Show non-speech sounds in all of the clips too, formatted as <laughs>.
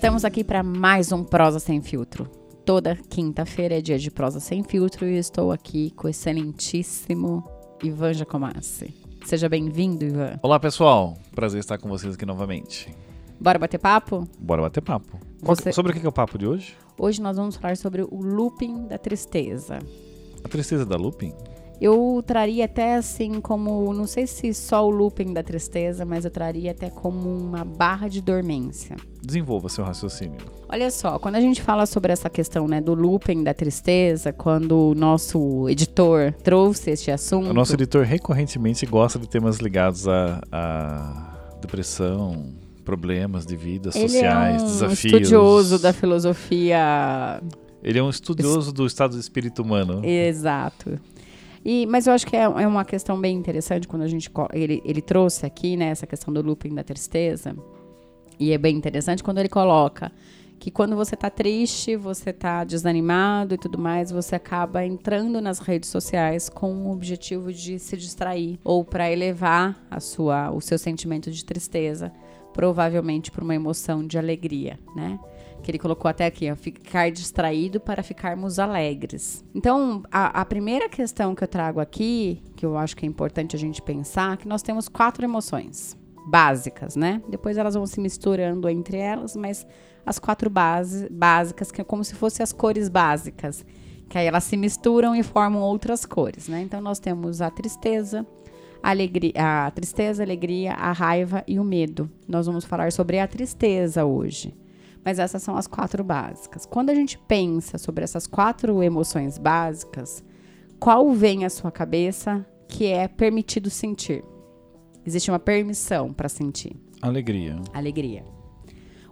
Estamos aqui para mais um Prosa Sem Filtro. Toda quinta-feira é dia de Prosa Sem Filtro e estou aqui com o excelentíssimo Ivan Jacomassi. Seja bem-vindo, Ivan. Olá, pessoal. Prazer estar com vocês aqui novamente. Bora bater papo? Bora bater papo. Você- Sobre o que é o papo de hoje? Hoje nós vamos falar sobre o looping da tristeza. A tristeza da Lupin? Eu traria até assim como, não sei se só o looping da tristeza, mas eu traria até como uma barra de dormência. Desenvolva seu raciocínio. Olha só, quando a gente fala sobre essa questão né, do looping da tristeza, quando o nosso editor trouxe este assunto. O nosso editor recorrentemente gosta de temas ligados a, a depressão, problemas de vida, ele sociais, é um desafios. estudioso da filosofia. Ele é um estudioso do estado do espírito humano. Exato. E, mas eu acho que é, é uma questão bem interessante quando a gente. Ele, ele trouxe aqui, né, essa questão do looping da tristeza. E é bem interessante quando ele coloca que quando você tá triste, você tá desanimado e tudo mais, você acaba entrando nas redes sociais com o objetivo de se distrair ou para elevar a sua, o seu sentimento de tristeza, provavelmente por uma emoção de alegria, né? Que ele colocou até aqui, ó, ficar distraído para ficarmos alegres. Então, a, a primeira questão que eu trago aqui, que eu acho que é importante a gente pensar, que nós temos quatro emoções básicas, né? Depois elas vão se misturando entre elas, mas as quatro base, básicas, que é como se fossem as cores básicas, que aí elas se misturam e formam outras cores, né? Então nós temos a tristeza, alegria, a tristeza, a alegria, a raiva e o medo. Nós vamos falar sobre a tristeza hoje. Mas essas são as quatro básicas. Quando a gente pensa sobre essas quatro emoções básicas, qual vem à sua cabeça que é permitido sentir? Existe uma permissão para sentir Alegria. alegria.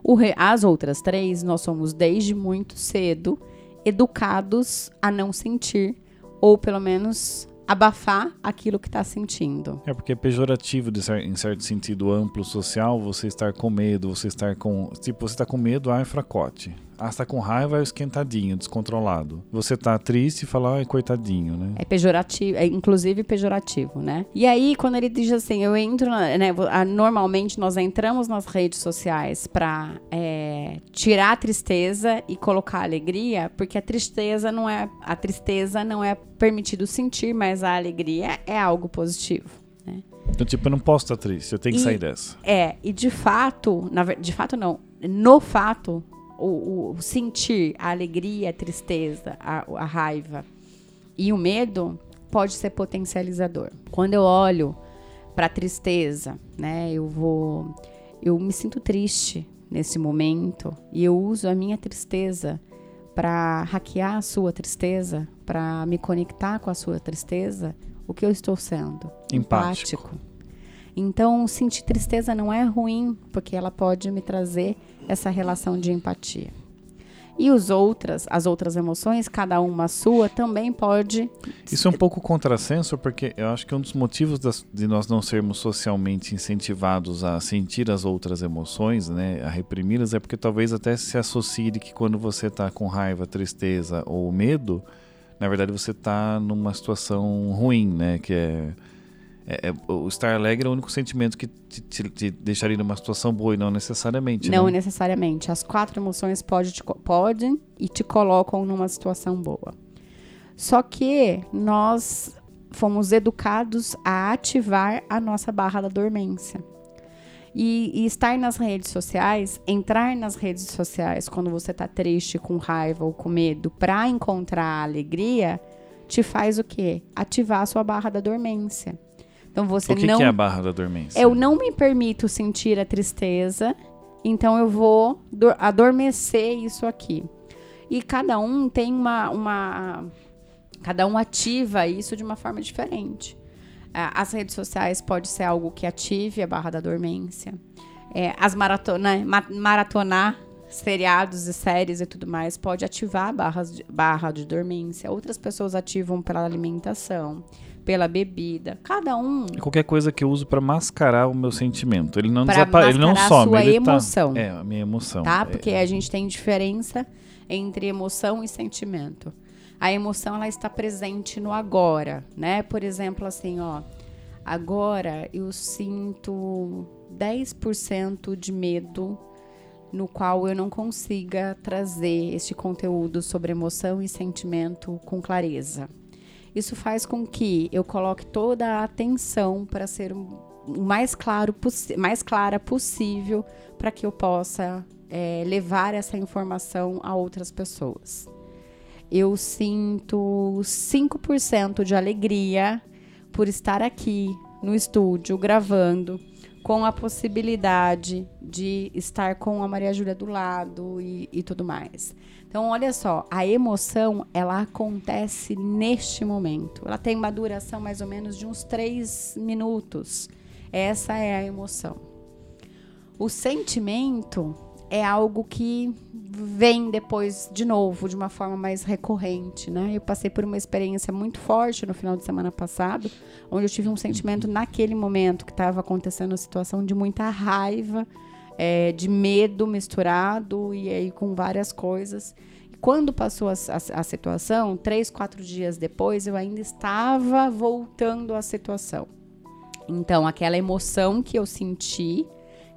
O re- As outras três, nós somos desde muito cedo educados a não sentir, ou pelo menos abafar aquilo que está sentindo. É porque é pejorativo, de cer- em certo sentido amplo social, você estar com medo, você estar com. Tipo, você está com medo, ah, é fracote. Ah, você tá com raiva, é esquentadinho, descontrolado. Você tá triste e fala, ai, coitadinho, né? É pejorativo, é inclusive pejorativo, né? E aí, quando ele diz assim, eu entro, na- né, normalmente nós entramos nas redes sociais para tirar a tristeza e colocar a alegria, porque a tristeza não é, a tristeza não é permitido sentir, mas a alegria é algo positivo. né? Então, tipo, eu não posso estar triste, eu tenho que E- sair dessa. É, e de fato, na de fato não, no fato, o, o sentir a alegria, a tristeza, a, a raiva e o medo pode ser potencializador. Quando eu olho para a tristeza, né, eu vou, eu me sinto triste nesse momento e eu uso a minha tristeza para hackear a sua tristeza, para me conectar com a sua tristeza. O que eu estou sendo? Empático. Então, sentir tristeza não é ruim, porque ela pode me trazer essa relação de empatia. E os outras, as outras emoções, cada uma sua, também pode. Isso é um pouco contrassenso, porque eu acho que um dos motivos das- de nós não sermos socialmente incentivados a sentir as outras emoções, né, a reprimi-las, é porque talvez até se associe que quando você está com raiva, tristeza ou medo, na verdade você está numa situação ruim, né, que é, é- é- o estar alegre é o único sentimento que te, te- te deixaria numa situação boa e não necessariamente. Não né? necessariamente. As quatro emoções pode podem e te colocam numa situação boa. Só que nós fomos educados a ativar a nossa barra da dormência. E, e estar nas redes sociais, entrar nas redes sociais quando você está triste, com raiva ou com medo, para encontrar a alegria, te faz o quê? Ativar a sua barra da dormência. Então você O que, não que é a barra da dormência? eu não me permito sentir a tristeza, então eu vou dor- adormecer isso aqui. E cada um tem uma, uma. Cada um ativa isso de uma forma diferente. Ah, As redes sociais pode ser algo que ative a barra da dormência. É, as maratona, ma- maratonar seriados e séries e tudo mais pode ativar barras de, barra de dormência. Outras pessoas ativam pela alimentação, pela bebida. Cada um Qualquer coisa que eu uso pra mascarar o meu sentimento. Ele não Pra desapa- ele não mascarar a some, sua ele emoção. tá. É, a minha emoção. tá? É, Porque a gente tem diferença entre emoção e sentimento. A emoção ela está presente no agora, né? Por exemplo, assim, ó, agora eu sinto 10% de medo no qual eu não consiga trazer este conteúdo sobre emoção e sentimento com clareza. Isso faz com que eu coloque toda a atenção para ser o mais claro mais clara possível para que eu possa é, levar essa informação a outras pessoas. Eu sinto 5% de alegria por estar aqui no estúdio gravando com a possibilidade de estar com a Maria Júlia do lado e, e tudo mais. Então, olha só, a emoção, ela acontece neste momento. Ela tem uma duração mais ou menos de uns três minutos. Essa é a emoção. O sentimento é algo que vem depois de novo, de uma forma mais recorrente, né? Eu passei por uma experiência muito forte no final de semana passado, onde eu tive um sentimento naquele momento que estava acontecendo uma situação de muita raiva, é, de medo misturado e aí com várias coisas. E quando passou a, a, a situação, três, quatro dias depois, eu ainda estava voltando à situação. Então, aquela emoção que eu senti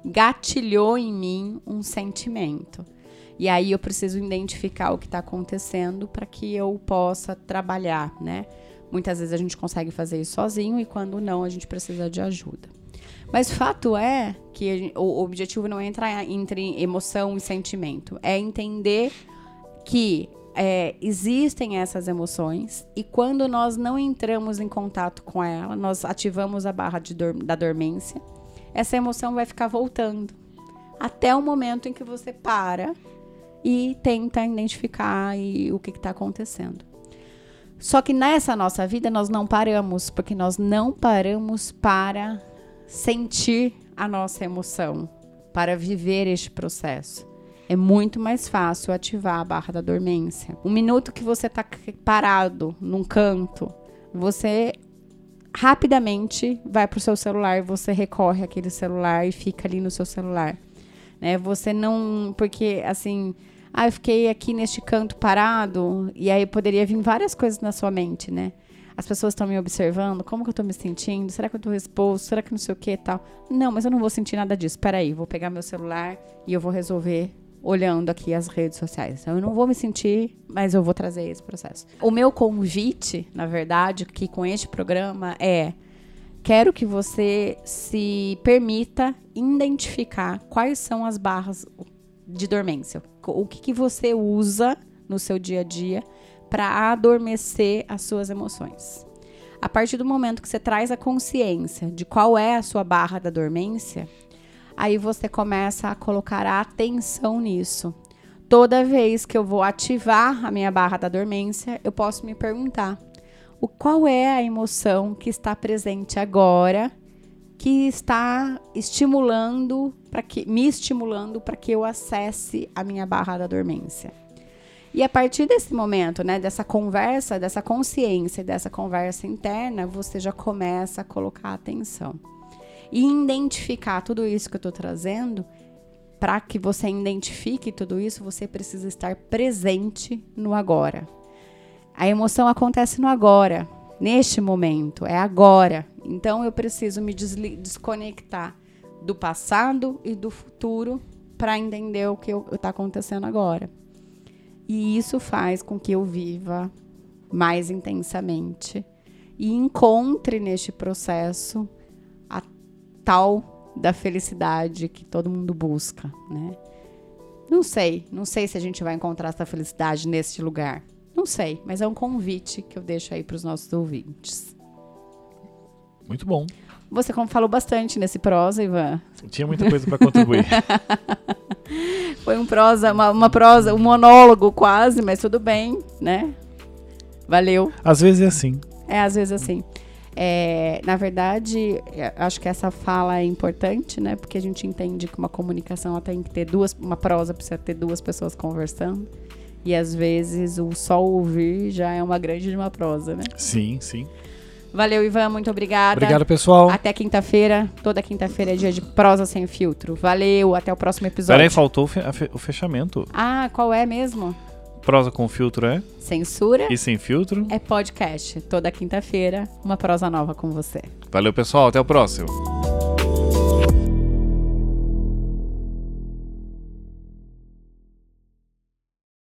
gatilhou em mim um sentimento. E aí eu preciso identificar o que está acontecendo para que eu possa trabalhar, né? Muitas vezes a gente consegue fazer isso sozinho e quando não, a gente precisa de ajuda. Mas fato é que gente, o objetivo não é entrar entre emoção e sentimento, é entender que é, existem essas emoções e quando nós não entramos em contato com ela, nós ativamos a barra dor, da dormência, essa emoção vai ficar voltando até o momento em que você para e tenta identificar e, o que está acontecendo. Só que nessa nossa vida nós não paramos, porque nós não paramos para sentir a nossa emoção, para viver este processo. É muito mais fácil ativar a barra da dormência. Um minuto que você está parado num canto, você rapidamente vai para o seu celular, você recorre àquele celular e fica ali no seu celular. Né? Você não. Porque, assim, ah, eu fiquei aqui neste canto parado, e aí poderia vir várias coisas na sua mente, né? As pessoas estão me observando, como que eu estou me sentindo? Será que eu estou exposto? Será que não sei o que tal? Não, mas eu não vou sentir nada disso. Peraí, vou pegar meu celular e eu vou resolver olhando aqui as redes sociais. Então, eu não vou me sentir, mas eu vou trazer esse processo. O meu convite, na verdade, que com este programa é quero que você se permita identificar quais são as barras de dormência. O que, que você usa no seu dia a dia para adormecer as suas emoções. A partir do momento que você traz a consciência de qual é a sua barra da dormência, aí você começa a colocar a atenção nisso. Toda vez que eu vou ativar a minha barra da dormência, eu posso me perguntar: o qual é a emoção que está presente agora que está estimulando para que me estimulando para que eu acesse a minha barra da dormência. E a partir desse momento, né, dessa conversa, dessa consciência, dessa conversa interna, você já começa a colocar atenção. E identificar tudo isso que eu estou trazendo, para que você identifique tudo isso, você precisa estar presente no agora. A emoção acontece no agora, neste momento, é agora. Então eu preciso me desconectar do passado e do futuro para entender o que está acontecendo agora. E isso faz com que eu viva mais intensamente e encontre neste processo a tal da felicidade que todo mundo busca, né? Não sei, não sei se a gente vai encontrar essa felicidade neste lugar. Não sei, mas é um convite que eu deixo aí para os nossos ouvintes. Muito bom. Você falou bastante nesse prosa, Ivan. Tinha muita coisa para contribuir. <laughs> Foi um prosa, uma, uma, prosa, um monólogo quase, mas tudo bem, né? Valeu. Às vezes é assim. É, às vezes é assim. É, na verdade, é, acho que essa fala é importante, né? Porque a gente entende que uma comunicação tem que ter duas, uma prosa precisa ter duas pessoas conversando. E às vezes o só ouvir já é uma grande de uma prosa, né? Sim, sim. Valeu, Ivan, muito obrigada. Obrigado, pessoal. Até quinta-feira. Toda quinta-feira é dia de prosa sem filtro. Valeu, até o próximo episódio. Peraí, faltou o fechamento. Ah, qual é mesmo? Prosa com filtro é? Censura. E sem filtro? É podcast. Toda quinta-feira, uma prosa nova com você. Valeu, pessoal. Até o próximo.